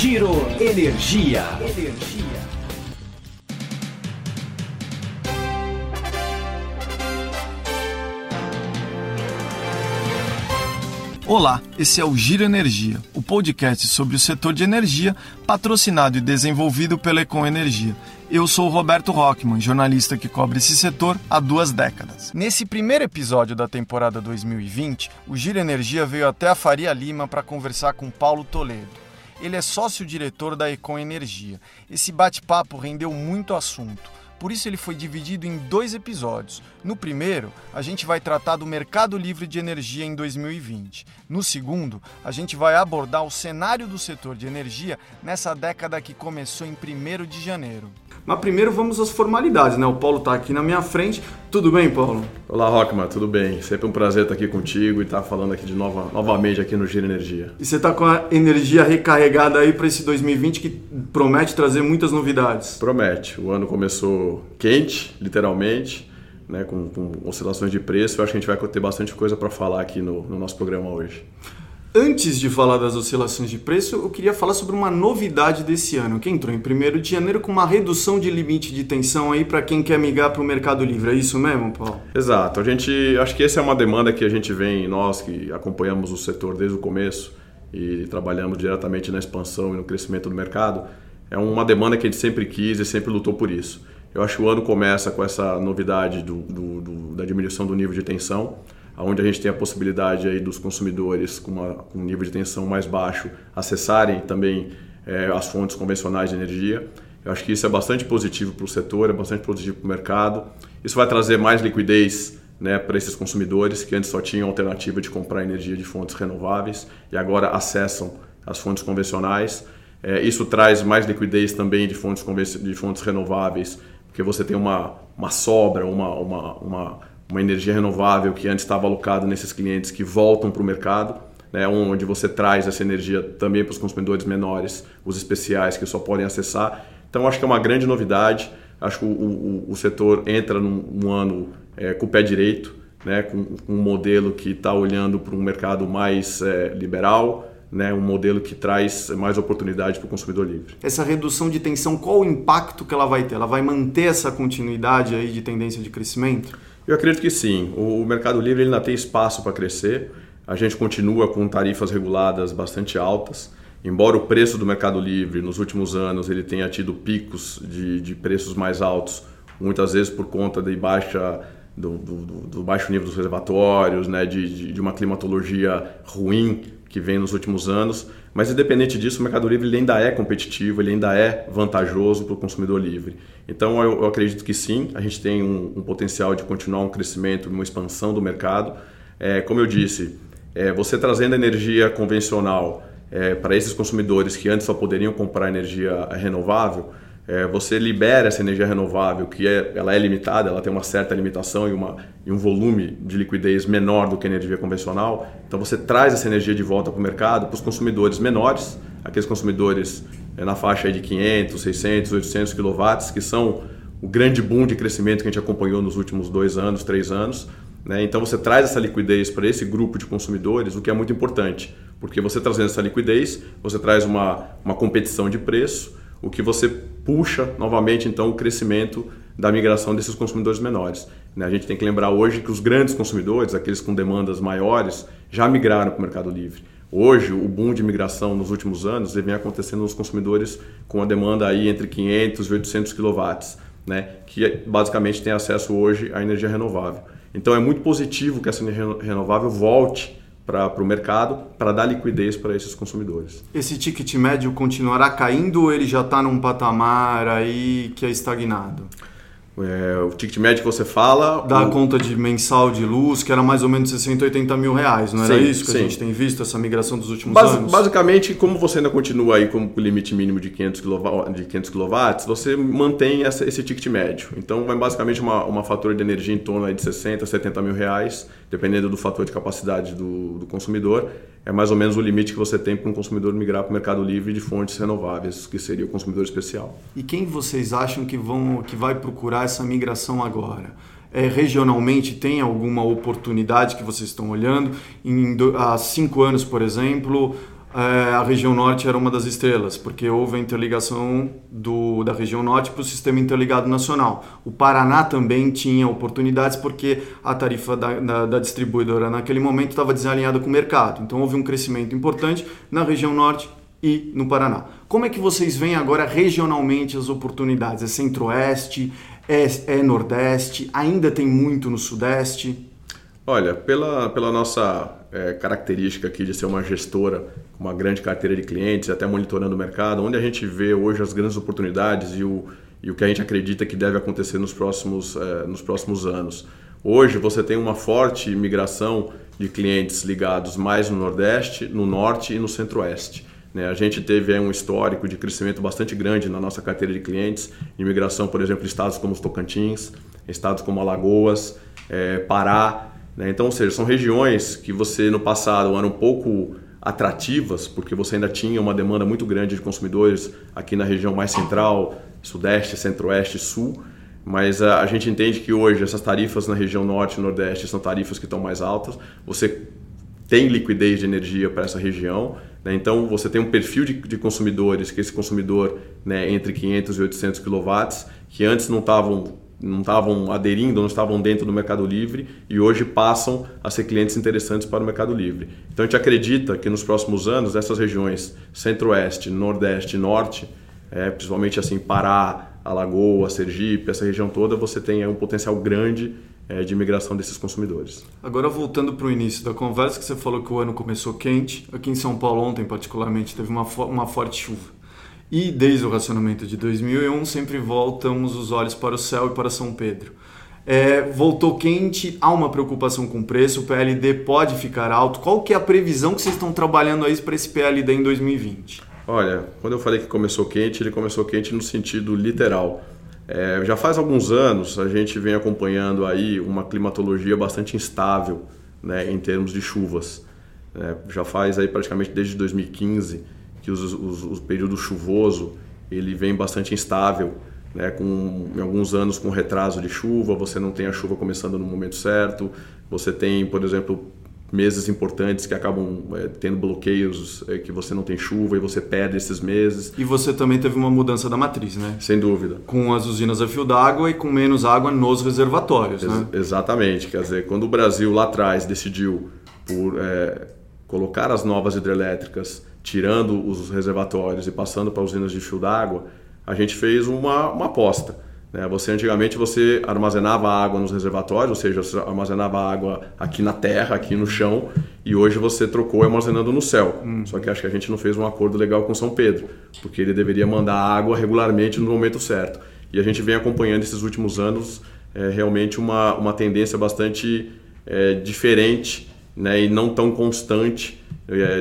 Giro Energia. Energia. Olá, esse é o Giro Energia, o podcast sobre o setor de energia, patrocinado e desenvolvido pela Econ Energia. Eu sou o Roberto Rockman, jornalista que cobre esse setor há duas décadas. Nesse primeiro episódio da temporada 2020, o Giro Energia veio até a Faria Lima para conversar com Paulo Toledo. Ele é sócio-diretor da Econ Energia. Esse bate-papo rendeu muito assunto por isso ele foi dividido em dois episódios. No primeiro, a gente vai tratar do mercado livre de energia em 2020. No segundo, a gente vai abordar o cenário do setor de energia nessa década que começou em 1 de janeiro. Mas primeiro vamos às formalidades, né? O Paulo está aqui na minha frente. Tudo bem, Paulo? Olá, Rockman, tudo bem? Sempre um prazer estar aqui contigo e estar falando aqui de nova, novamente aqui no Giro Energia. E você está com a energia recarregada aí para esse 2020 que promete trazer muitas novidades? Promete. O ano começou quente, literalmente, né, com, com oscilações de preço. Eu acho que a gente vai ter bastante coisa para falar aqui no, no nosso programa hoje. Antes de falar das oscilações de preço, eu queria falar sobre uma novidade desse ano, que entrou em 1 de janeiro com uma redução de limite de tensão aí para quem quer migrar para o Mercado Livre. É isso mesmo, Paulo? Exato. A gente acho que essa é uma demanda que a gente vem, nós que acompanhamos o setor desde o começo e trabalhamos diretamente na expansão e no crescimento do mercado, é uma demanda que a gente sempre quis e sempre lutou por isso. Eu acho que o ano começa com essa novidade do, do, do, da diminuição do nível de tensão onde a gente tem a possibilidade aí dos consumidores com, uma, com um nível de tensão mais baixo acessarem também é, as fontes convencionais de energia. Eu acho que isso é bastante positivo para o setor, é bastante positivo para o mercado. Isso vai trazer mais liquidez né, para esses consumidores que antes só tinham alternativa de comprar energia de fontes renováveis e agora acessam as fontes convencionais. É, isso traz mais liquidez também de fontes, de fontes renováveis, porque você tem uma, uma sobra, uma, uma, uma uma energia renovável que antes estava alocada nesses clientes que voltam para o mercado, né, onde você traz essa energia também para os consumidores menores, os especiais que só podem acessar. Então acho que é uma grande novidade. Acho que o, o, o setor entra num, num ano é, com o pé direito, né, com, com um modelo que está olhando para um mercado mais é, liberal, né, um modelo que traz mais oportunidade para o consumidor livre. Essa redução de tensão, qual o impacto que ela vai ter? Ela vai manter essa continuidade aí de tendência de crescimento? Eu acredito que sim. O Mercado Livre ainda tem espaço para crescer. A gente continua com tarifas reguladas bastante altas. Embora o preço do Mercado Livre nos últimos anos ele tenha tido picos de, de preços mais altos, muitas vezes por conta de baixa do, do, do, baixo nível dos reservatórios, né, de, de, de, uma climatologia ruim que vem nos últimos anos. Mas independente disso, o Mercado Livre ainda é competitivo, ele ainda é vantajoso para o consumidor livre. Então eu, eu, acredito que sim, a gente tem um, um, potencial de continuar um crescimento, uma expansão do mercado. É, como eu disse, é, você trazendo energia convencional é, para esses consumidores que antes só poderiam comprar energia renovável, é, você libera essa energia renovável, que é, ela é limitada, ela tem uma certa limitação e, uma, e um volume de liquidez menor do que a energia convencional. Então você traz essa energia de volta para o mercado para os consumidores menores, aqueles consumidores é, na faixa de 500, 600, 800 kW, que são o grande boom de crescimento que a gente acompanhou nos últimos dois anos, três anos. Né? Então você traz essa liquidez para esse grupo de consumidores, o que é muito importante, porque você trazendo essa liquidez, você traz uma, uma competição de preço o que você puxa novamente então o crescimento da migração desses consumidores menores. Né? A gente tem que lembrar hoje que os grandes consumidores, aqueles com demandas maiores, já migraram para o Mercado Livre. Hoje, o boom de migração nos últimos anos vem acontecendo nos consumidores com a demanda aí entre 500 e 800 kW, né? que basicamente tem acesso hoje à energia renovável. Então é muito positivo que essa energia renovável volte para o mercado para dar liquidez para esses consumidores. Esse ticket médio continuará caindo ou ele já está num patamar aí que é estagnado? É, o ticket médio que você fala. Da o... conta de mensal de luz, que era mais ou menos 60, 80 mil reais, não era sim, isso que sim. a gente tem visto, essa migração dos últimos Bas anos? Basicamente, como você ainda continua aí com o limite mínimo de 500 kW, de 500 kW você mantém essa, esse ticket médio. Então, é basicamente uma, uma fatura de energia em torno de 60, 70 mil reais, dependendo do fator de capacidade do, do consumidor é mais ou menos o limite que você tem para um consumidor migrar para o mercado livre de fontes renováveis, que seria o consumidor especial. E quem vocês acham que, vão, que vai procurar essa migração agora? É, regionalmente tem alguma oportunidade que vocês estão olhando? Em, há cinco anos, por exemplo, é, a região norte era uma das estrelas, porque houve a interligação do, da região norte para o sistema interligado nacional. O Paraná também tinha oportunidades porque a tarifa da, da, da distribuidora naquele momento estava desalinhada com o mercado. Então houve um crescimento importante na região norte e no Paraná. Como é que vocês veem agora regionalmente as oportunidades? É centro-oeste? É, é nordeste? Ainda tem muito no sudeste? Olha, pela, pela nossa é, característica aqui de ser uma gestora uma grande carteira de clientes, até monitorando o mercado, onde a gente vê hoje as grandes oportunidades e o, e o que a gente acredita que deve acontecer nos próximos, é, nos próximos anos. Hoje você tem uma forte migração de clientes ligados mais no Nordeste, no Norte e no Centro-Oeste. Né? A gente teve um histórico de crescimento bastante grande na nossa carteira de clientes, imigração, por exemplo, em estados como os Tocantins, estados como Alagoas, é, Pará, né? Então, ou seja, são regiões que você no passado eram um pouco atrativas, porque você ainda tinha uma demanda muito grande de consumidores aqui na região mais central, sudeste, centro-oeste, sul. Mas a, a, gente entende que hoje essas tarifas na região norte e nordeste são tarifas que estão mais altas. Você tem liquidez de energia para essa região. Né? Então você tem um perfil de, de consumidores, que esse consumidor né, entre 500 e 800 kW, que antes não estavam não estavam aderindo, não estavam dentro do Mercado Livre e hoje passam a ser clientes interessantes para o Mercado Livre. Então a gente acredita que nos próximos anos essas regiões Centro-Oeste, Nordeste Norte, é, principalmente assim Pará, Alagoas, Sergipe, essa região toda, você tem um potencial grande é, de migração desses consumidores. Agora voltando para o início da conversa, que você falou que o ano começou quente, aqui em São Paulo ontem particularmente teve uma, uma forte chuva. E desde o racionamento de 2001 sempre voltamos os olhos para o céu e para São Pedro. É, voltou quente, há uma preocupação com o preço, o PLD pode ficar alto. Qual que é a previsão que vocês estão trabalhando aí para esse PLD em 2020? Olha, quando eu falei que começou quente, ele começou quente no sentido literal. É, já faz alguns anos a gente vem acompanhando aí uma climatologia bastante instável né, em termos de chuvas. É, já faz aí praticamente desde 2015 que os, os, o período chuvoso ele vem bastante instável, né? com em alguns anos com retraso de chuva, você não tem a chuva começando no momento certo, você tem, por exemplo, meses importantes que acabam é, tendo bloqueios, é, que você não tem chuva e você perde esses meses. E você também teve uma mudança da matriz, né? Sem dúvida. Com as usinas a fio d'água e com menos água nos reservatórios, Ex né? Exatamente. Quer dizer, quando o Brasil lá atrás decidiu por é, colocar as novas hidrelétricas tirando os reservatórios e passando para usinas de fio d'água, a gente fez uma, uma aposta. Né? Você antigamente você armazenava água nos reservatórios, ou seja, você armazenava água aqui na terra, aqui no chão, e hoje você trocou armazenando no céu. Hum. Só que acho que a gente não fez um acordo legal com São Pedro, porque ele deveria mandar água regularmente no momento certo. E a gente vem acompanhando esses últimos anos é, realmente uma, uma tendência bastante é, diferente né, e não tão constante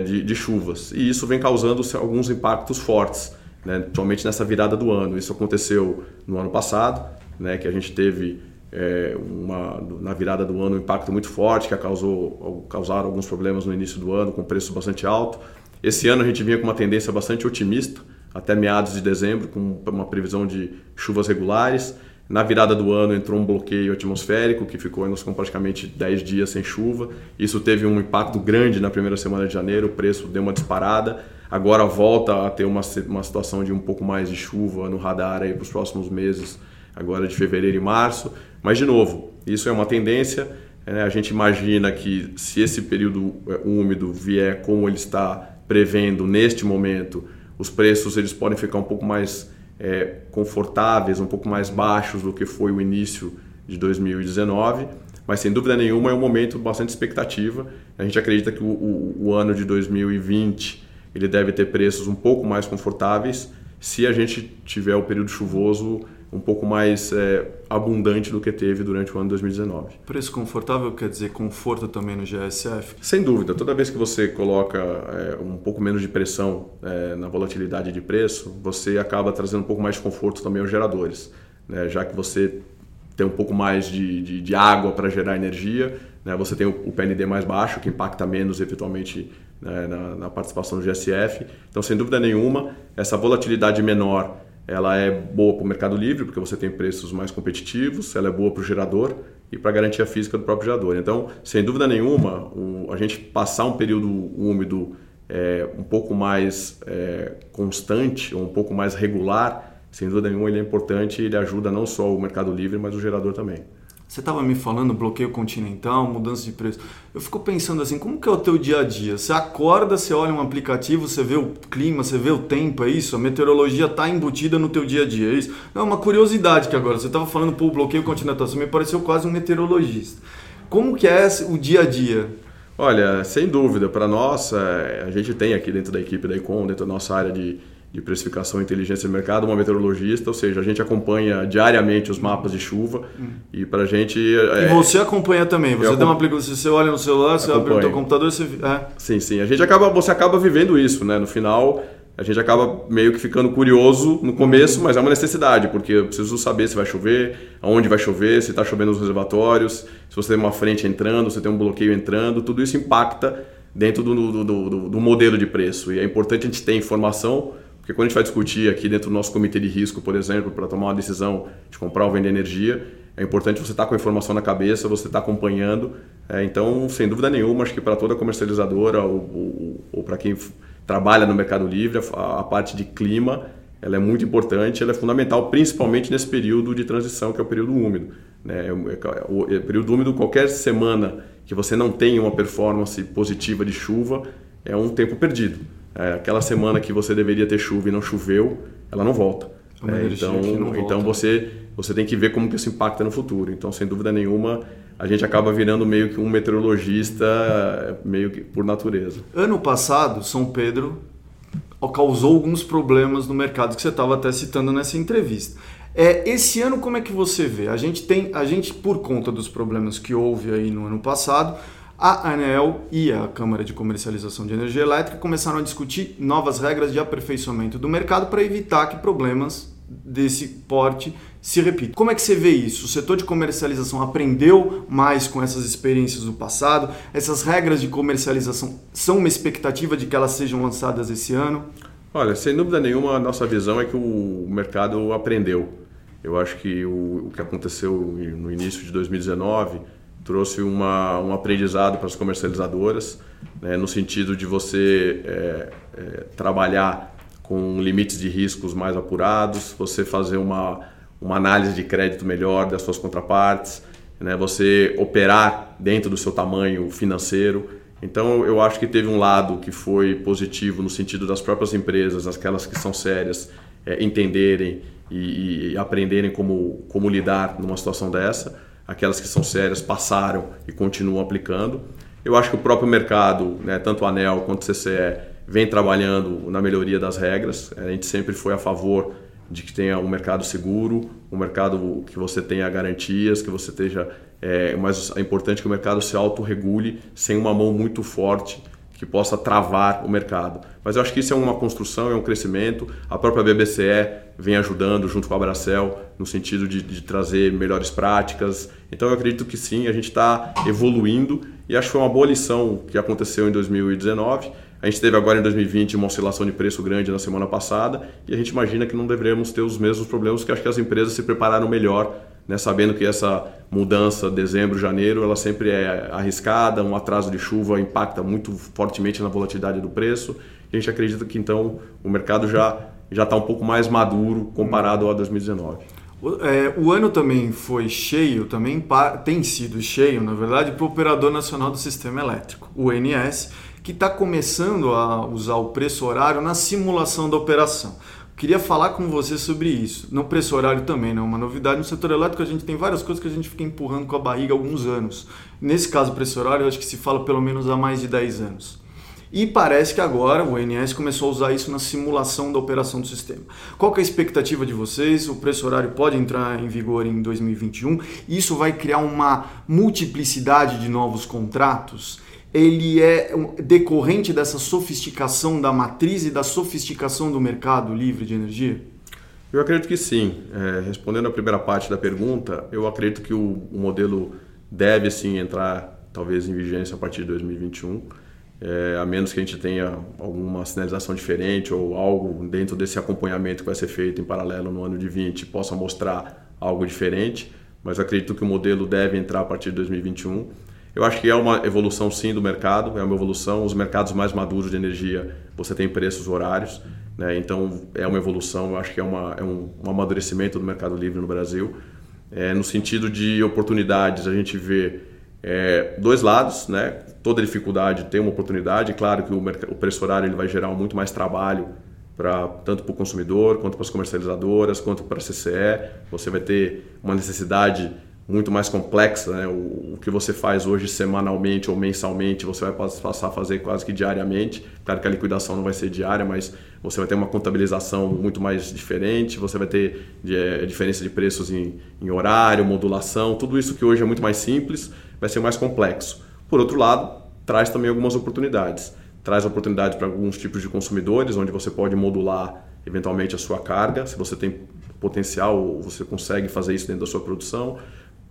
de, de, chuvas. E isso vem causando alguns impactos fortes, né, principalmente nessa virada do ano. Isso aconteceu no ano passado, né, que a gente teve é, uma, na virada do ano um impacto muito forte, que causou, causaram alguns problemas no início do ano, com preço bastante alto. Esse ano a gente vinha com uma tendência bastante otimista, até meados de dezembro, com uma previsão de chuvas regulares. Na virada do ano entrou um bloqueio atmosférico que ficou com praticamente 10 dias sem chuva. Isso teve um impacto grande na primeira semana de janeiro, o preço deu uma disparada. Agora volta a ter uma, uma situação de um pouco mais de chuva no radar para os próximos meses, agora de fevereiro e março. Mas, de novo, isso é uma tendência. Né? A gente imagina que se esse período é, úmido vier como ele está prevendo neste momento, os preços eles podem ficar um pouco mais é, confortáveis, um pouco mais baixos do que foi o início de 2019, mas sem dúvida nenhuma é um momento bastante expectativa. A gente acredita que o, o, o ano de 2020 ele deve ter preços um pouco mais confortáveis se a gente tiver o período chuvoso um pouco mais é, abundante do que teve durante o ano 2019. Preço confortável quer dizer conforto também no GSF? Sem dúvida. Toda vez que você coloca é, um pouco menos de pressão é, na volatilidade de preço, você acaba trazendo um pouco mais de conforto também aos geradores. Né? Já que você tem um pouco mais de, de, de água para gerar energia, né? você tem o, o, PND mais baixo, que impacta menos eventualmente né, na, na participação do GSF. Então, sem dúvida nenhuma, essa volatilidade menor ela é boa para o mercado livre, porque você tem preços mais competitivos, ela é boa para o gerador e para a garantia física do próprio gerador. Então, sem dúvida nenhuma, o, a gente passar um período úmido é, um pouco mais é, constante, ou um pouco mais regular, sem dúvida nenhuma ele é importante e ele ajuda não só o Mercado Livre, mas o gerador também. Você estava me falando bloqueio continental, mudança de preço. Eu fico pensando assim, como que é o teu dia a dia? Você acorda, você olha um aplicativo, você vê o clima, você vê o tempo, é isso? A meteorologia está embutida no teu dia a dia, é isso? Não, uma curiosidade que agora, você estava falando, pô, bloqueio continental, você me pareceu quase um meteorologista. Como que é o dia a dia? Olha, sem dúvida, para nós, é, a gente tem aqui dentro da equipe da Econ, dentro da nossa área de de precificação e inteligência de mercado, uma meteorologista, ou seja, a gente acompanha diariamente os mapas de chuva hum. e para a gente... É, e você acompanha também, você dá uma aplicação, você olha no celular, você acompanho. abre o seu computador, você... É. Sim, sim, a gente acaba, você acaba vivendo isso, né? No final, a gente acaba meio que ficando curioso no começo, mas é uma necessidade, porque eu preciso saber se vai chover, aonde vai chover, se está chovendo nos reservatórios, se você tem uma frente entrando, se tem um bloqueio entrando, tudo isso impacta dentro do, do, do, do modelo de preço. E é importante a gente ter informação porque quando a gente vai discutir aqui dentro do nosso comitê de risco, por exemplo, para tomar uma decisão de comprar ou vender energia, é importante você estar tá com a informação na cabeça, você estar tá acompanhando. É, então, sem dúvida nenhuma, acho que para toda comercializadora ou, ou, ou para quem trabalha no Mercado Livre, a, a, parte de clima ela é muito importante, ela é fundamental, principalmente nesse período de transição, que é o período úmido. Né? O, o, o período úmido, qualquer semana que você não tenha uma performance positiva de chuva, é um tempo perdido é, aquela semana que você deveria ter chuva e não choveu, ela não volta. É, então, não então você você tem que ver como que isso impacta no futuro. Então, sem dúvida nenhuma, a gente acaba virando meio que um meteorologista meio que por natureza. Ano passado, São Pedro causou alguns problemas no mercado que você estava até citando nessa entrevista. É, esse ano como é que você vê? A gente tem, a gente por conta dos problemas que houve aí no ano passado, a ANEL e a Câmara de Comercialização de Energia Elétrica começaram a discutir novas regras de aperfeiçoamento do mercado para evitar que problemas desse porte se repitam. Como é que você vê isso? O setor de comercialização aprendeu mais com essas experiências do passado? Essas regras de comercialização são uma expectativa de que elas sejam lançadas esse ano? Olha, sem dúvida nenhuma, a nossa visão é que o mercado aprendeu. Eu acho que o que aconteceu no início de 2019 trouxe uma, um aprendizado para as comercializadoras, né, no sentido de você é, é, trabalhar com limites de riscos mais apurados, você fazer uma, uma análise de crédito melhor das suas contrapartes, né, você operar dentro do seu tamanho financeiro. Então, eu acho que teve um lado que foi positivo no sentido das próprias empresas, aquelas que são sérias, é, entenderem e, e aprenderem como, como lidar numa situação dessa aquelas que são sérias passaram e continuam aplicando. Eu acho que o próprio mercado, né, tanto a ANEL quanto o CCE, vem trabalhando na melhoria das regras. A gente sempre foi a favor de que tenha um mercado seguro, um mercado que você tenha garantias, que você esteja. É, mas é importante que o mercado se autorregule sem uma mão muito forte que possa travar o mercado. Mas eu acho que isso é uma construção, é um crescimento. A própria BBCE vem ajudando junto com a Bracel no sentido de, de trazer melhores práticas. Então eu acredito que sim, a gente está evoluindo e acho que foi uma boa lição que aconteceu em 2019. A gente teve agora em 2020 uma oscilação de preço grande na semana passada e a gente imagina que não deveremos ter os mesmos problemas, que acho que as empresas se prepararam melhor né, sabendo que essa mudança dezembro, janeiro, ela sempre é arriscada, um atraso de chuva impacta muito fortemente na volatilidade do preço. A gente acredita que então o mercado já já está um pouco mais maduro comparado a 2019. É, o ano também foi cheio, também tem sido cheio, na verdade, para o Operador Nacional do Sistema Elétrico, o ONS, que está começando a usar o preço horário na simulação da operação. Queria falar com você sobre isso. No preço horário também, não é uma novidade. No setor elétrico a gente tem várias coisas que a gente fica empurrando com a barriga há alguns anos. Nesse caso, preço horário, eu acho que se fala pelo menos há mais de 10 anos. E parece que agora o ONS começou a usar isso na simulação da operação do sistema. Qual é a expectativa de vocês? O preço horário pode entrar em vigor em 2021. Isso vai criar uma multiplicidade de novos contratos? Ele é decorrente dessa sofisticação da matriz e da sofisticação do mercado livre de energia? Eu acredito que sim. É, respondendo a primeira parte da pergunta, eu acredito que o, o, modelo deve sim entrar talvez em vigência a partir de 2021, é, a menos que a gente tenha alguma sinalização diferente ou algo dentro desse acompanhamento que vai ser feito em paralelo no ano de 20 possa mostrar algo diferente, mas acredito que o modelo deve entrar a partir de 2021. Eu acho que é uma evolução sim do mercado, é uma evolução. Os mercados mais maduros de energia, você tem preços horários, né? então é uma evolução. Eu acho que é, uma, é um, um amadurecimento do mercado livre no Brasil. É, no sentido de oportunidades, a gente vê é, dois lados, né? Toda dificuldade tem uma oportunidade. Claro que o, o preço horário ele vai gerar muito mais trabalho para tanto para o consumidor quanto para as comercializadoras quanto para a CCE. Você vai ter uma necessidade muito mais complexa, né? O, o, que você faz hoje semanalmente ou mensalmente, você vai passar a fazer quase que diariamente. Claro que a liquidação não vai ser diária, mas você vai ter uma contabilização muito mais diferente, você vai ter é, diferença de preços em, em horário, modulação, tudo isso que hoje é muito mais simples, vai ser mais complexo. Por outro lado, traz também algumas oportunidades. Traz oportunidades para alguns tipos de consumidores, onde você pode modular eventualmente a sua carga, se você tem potencial, você consegue fazer isso dentro da sua produção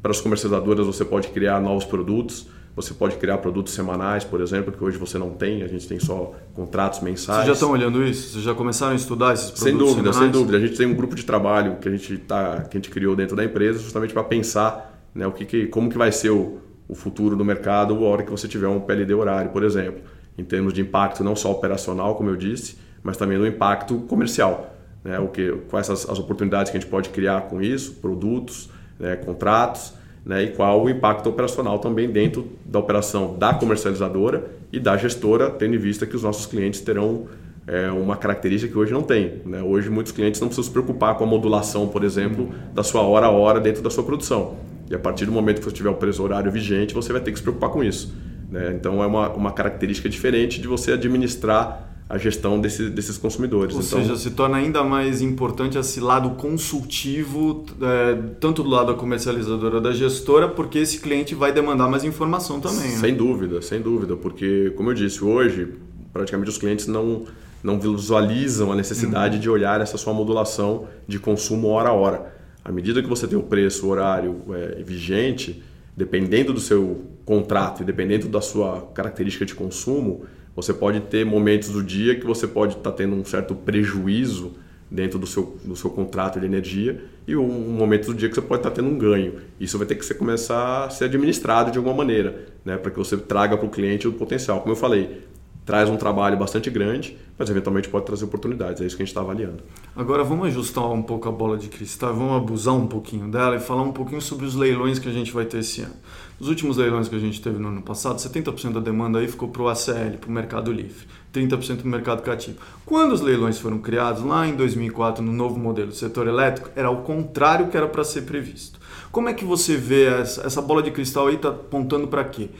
para as comercializadoras, você pode criar novos produtos, você pode criar produtos semanais, por exemplo, que hoje você não tem, a gente tem só contratos mensais. Vocês já estão olhando isso? Vocês já começaram a estudar esses produtos Sem dúvida, semanais? sem dúvida. A gente tem um grupo de trabalho que a gente, tá, que a gente criou dentro da empresa justamente para pensar né, o que, que, como que vai ser o, o futuro do mercado a hora que você tiver um PLD horário, por exemplo, em termos de impacto não só operacional, como eu disse, mas também no impacto comercial. Né, o que, quais as, as oportunidades que a gente pode criar com isso, produtos, né, contratos, né, e qual o impacto operacional também dentro da operação da comercializadora e da gestora, tendo em vista que os nossos clientes terão é, uma característica que hoje não tem. Né? Hoje muitos clientes não precisam se preocupar com a modulação, por exemplo, da sua hora a hora dentro da sua produção. E a partir do momento que você tiver o preço horário vigente, você vai ter que se preocupar com isso. Né? Então é uma, uma característica diferente de você administrar a gestão desse, desses consumidores. Ou então, seja, se torna ainda mais importante esse lado consultivo, é, tanto do lado da comercializadora da gestora, porque esse cliente vai demandar mais informação também. Né? Sem né? dúvida, sem dúvida, porque, como eu disse, hoje praticamente os clientes não, não visualizam a necessidade uhum. de olhar essa sua modulação de consumo hora a hora. À medida que você tem o preço, o horário é, vigente, dependendo do seu contrato e dependendo da sua característica de consumo, você pode ter momentos do dia que você pode estar tá tendo um certo prejuízo dentro do seu, do seu contrato de energia e um, momento do dia que você pode estar tá tendo um ganho. Isso vai ter que ser, começar a ser administrado de alguma maneira, né, para que você traga para o cliente o potencial. Como eu falei, traz um trabalho bastante grande, mas eventualmente pode trazer oportunidades. É isso que a gente está avaliando. Agora vamos ajustar um pouco a bola de cristal, vamos abusar um pouquinho dela e falar um pouquinho sobre os leilões que a gente vai ter esse ano. Nos últimos leilões que a gente teve no ano passado, 70% da demanda aí ficou para o ACL, para o Mercado Livre, 30% para o mercado cativo. Quando os leilões foram criados, lá em 2004, no novo modelo do setor elétrico, era o contrário que era para ser previsto. Como é que você vê essa, essa bola de cristal aí está apontando para quê?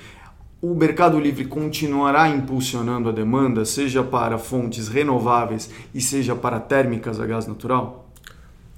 O Mercado Livre continuará impulsionando a demanda, seja para fontes renováveis e seja para térmicas a gás natural?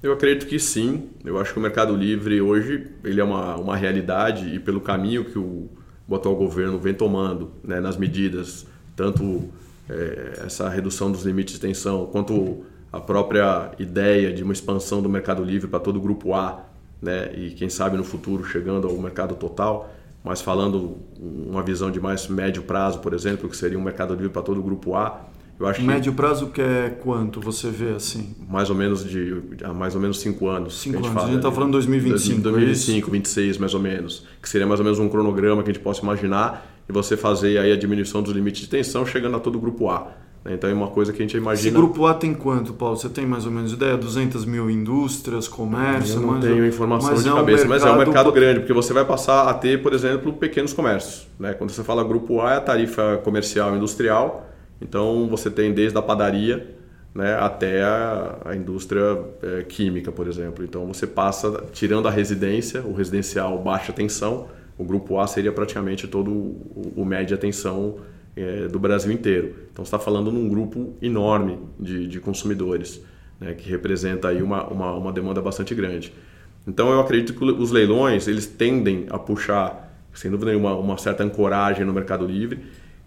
Eu acredito que sim. Eu acho que o Mercado Livre hoje ele é uma, uma realidade e pelo caminho que o, o atual governo vem tomando né, nas medidas, tanto é, essa redução dos limites de tensão, quanto a própria ideia de uma expansão do Mercado Livre para todo o Grupo A, né, e quem sabe no futuro chegando ao mercado total, mas falando uma visão de mais médio prazo, por exemplo, que seria um mercado livre para todo o grupo A, eu acho médio que, prazo que é quanto você vê assim? Mais ou menos de há mais ou menos cinco anos. Cinco anos. a gente está falando 2025. 2025, 26 mais ou menos, que seria mais ou menos um cronograma que a gente possa imaginar e você fazer aí a diminuição dos limites de tensão chegando a todo o grupo A. Né? Então é uma coisa que a gente imagina. Esse grupo A tem quanto, Paulo? Você tem mais ou menos ideia? 200 mil indústrias, comércio? Eu não tenho informação de cabeça, é um mas é um mercado grande, porque você vai passar a ter, por exemplo, pequenos comércios. Né? Quando você fala grupo A, é a tarifa comercial industrial. Então você tem desde a padaria né, até a, a indústria é, química, por exemplo. Então você passa, tirando a residência, o residencial baixa tensão, o grupo A seria praticamente todo o, o média tensão é, do Brasil inteiro. Então, está falando num grupo enorme de, de consumidores, né, que representa aí uma, uma, uma, demanda bastante grande. Então, eu acredito que os leilões eles tendem a puxar, sem dúvida nenhuma, uma certa ancoragem no mercado livre.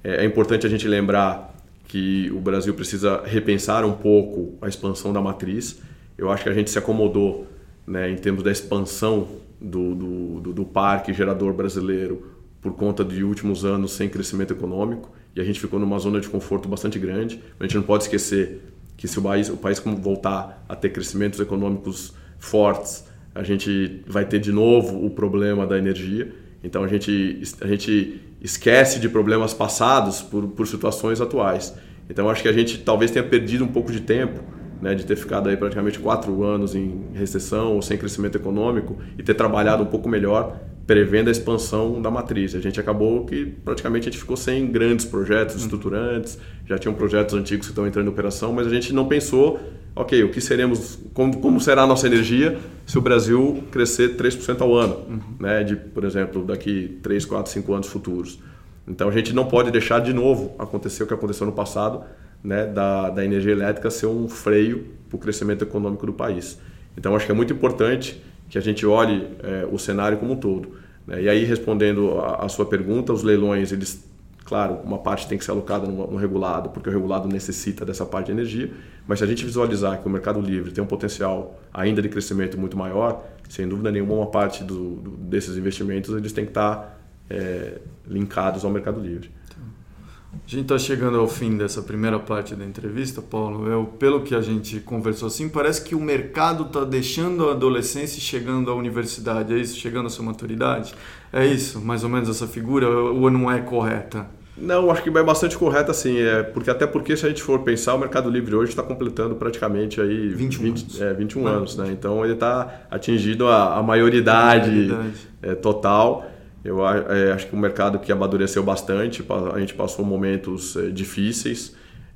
É, é importante a gente lembrar que o Brasil precisa repensar um pouco a expansão da matriz. Eu acho que a gente se acomodou né, em termos da expansão do, do, do, do parque gerador brasileiro por conta de últimos anos sem crescimento econômico e a gente ficou numa zona de conforto bastante grande. A gente não pode esquecer que se o país, o país voltar a ter crescimentos econômicos fortes, a gente vai ter de novo o problema da energia. Então a gente, a gente esquece de problemas passados por, por situações atuais. Então acho que a gente talvez tenha perdido um pouco de tempo né, de ter ficado aí praticamente quatro anos em recessão ou sem crescimento econômico e ter trabalhado um pouco melhor prevendo a expansão da matriz. A gente acabou que praticamente a gente ficou sem grandes projetos estruturantes, já tinham projetos antigos que estão entrando em operação, mas a gente não pensou, ok, o que seremos, como, como será a nossa energia se o Brasil crescer 3% ao ano, uhum. né, de, por exemplo, daqui 3, 4, 5 anos futuros. Então a gente não pode deixar de novo acontecer o que aconteceu no passado, né, da, da energia elétrica ser um freio para o crescimento econômico do país. Então acho que é muito importante que a gente olhe é, o cenário como um todo. Né? E aí, respondendo a, a, sua pergunta, os leilões, eles, claro, uma parte tem que ser alocada no, no, regulado, porque o regulado necessita dessa parte de energia, mas se a gente visualizar que o mercado livre tem um potencial ainda de crescimento muito maior, sem dúvida nenhuma, uma parte do, do, desses investimentos eles têm que estar é, linkados ao mercado livre. A gente está chegando ao fim dessa primeira parte da entrevista, Paulo. Eu, pelo que a gente conversou assim, parece que o mercado está deixando a adolescência e chegando à universidade. É isso? Chegando à sua maturidade? É isso? Mais ou menos essa figura? Ou não é correta? Não, acho que é bastante correta sim, é, porque até porque se a gente for pensar, o Mercado Livre hoje está completando praticamente aí 21 20, anos, é, 21 anos né? então ele está atingindo a, a maioridade, a maioridade. É, total eu é, acho que um mercado que amadureceu bastante, a gente passou momentos é, difíceis,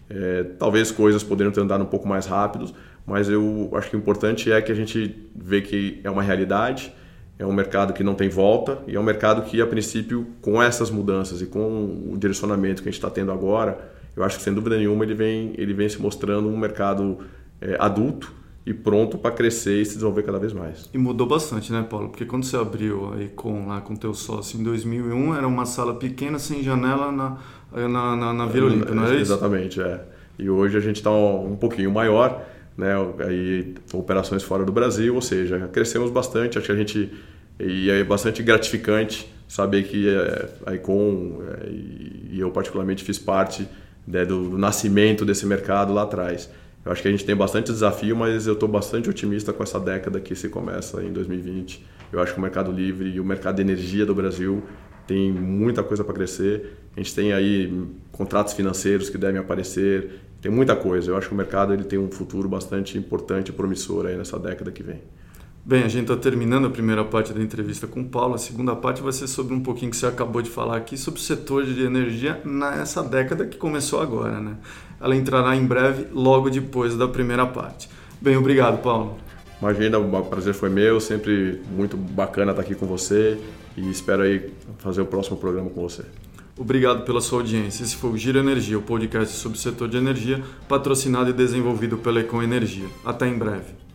é, talvez coisas poderiam ter andado um pouco mais rápidos, mas eu acho que o importante é que a gente vê que é uma realidade, é um mercado que não tem volta e é um mercado que, a princípio, com essas mudanças e com o direcionamento que a gente está tendo agora, eu acho que sem dúvida nenhuma ele vem, ele vem se mostrando um mercado é, adulto e pronto para crescer e se desenvolver cada vez mais. E mudou bastante, né, Paulo? Porque quando você abriu a Econ lá com teu sócio em 2001, era uma sala pequena sem janela na, na, na, na Vila Olímpia, não é isso? Exatamente, é. E hoje a gente está um, um pouquinho maior, né, aí operações fora do Brasil, ou seja, crescemos bastante, acho que a gente e é bastante gratificante saber que é, a Econ é, e eu particularmente fiz parte né, do, do nascimento desse mercado lá atrás. Eu acho que a gente tem bastante desafio, mas eu estou bastante otimista com essa década que se começa em 2020. Eu acho que o mercado livre e o mercado de energia do Brasil tem muita coisa para crescer. A gente tem aí contratos financeiros que devem aparecer, tem muita coisa. Eu acho que o mercado ele tem um futuro bastante importante e promissor aí nessa década que vem. Bem, a gente está terminando a primeira parte da entrevista com o Paulo. A segunda parte vai ser sobre um pouquinho que você acabou de falar aqui, sobre o setor de energia nessa década que começou agora, né? Ela entrará em breve, logo depois da primeira parte. Bem, obrigado, Paulo. Imagina, o prazer foi meu, sempre muito bacana estar aqui com você e espero aí fazer o próximo programa com você. Obrigado pela sua audiência. Esse foi o Giro Energia, o podcast sobre o setor de energia, patrocinado e desenvolvido pela Econ Energia. Até em breve.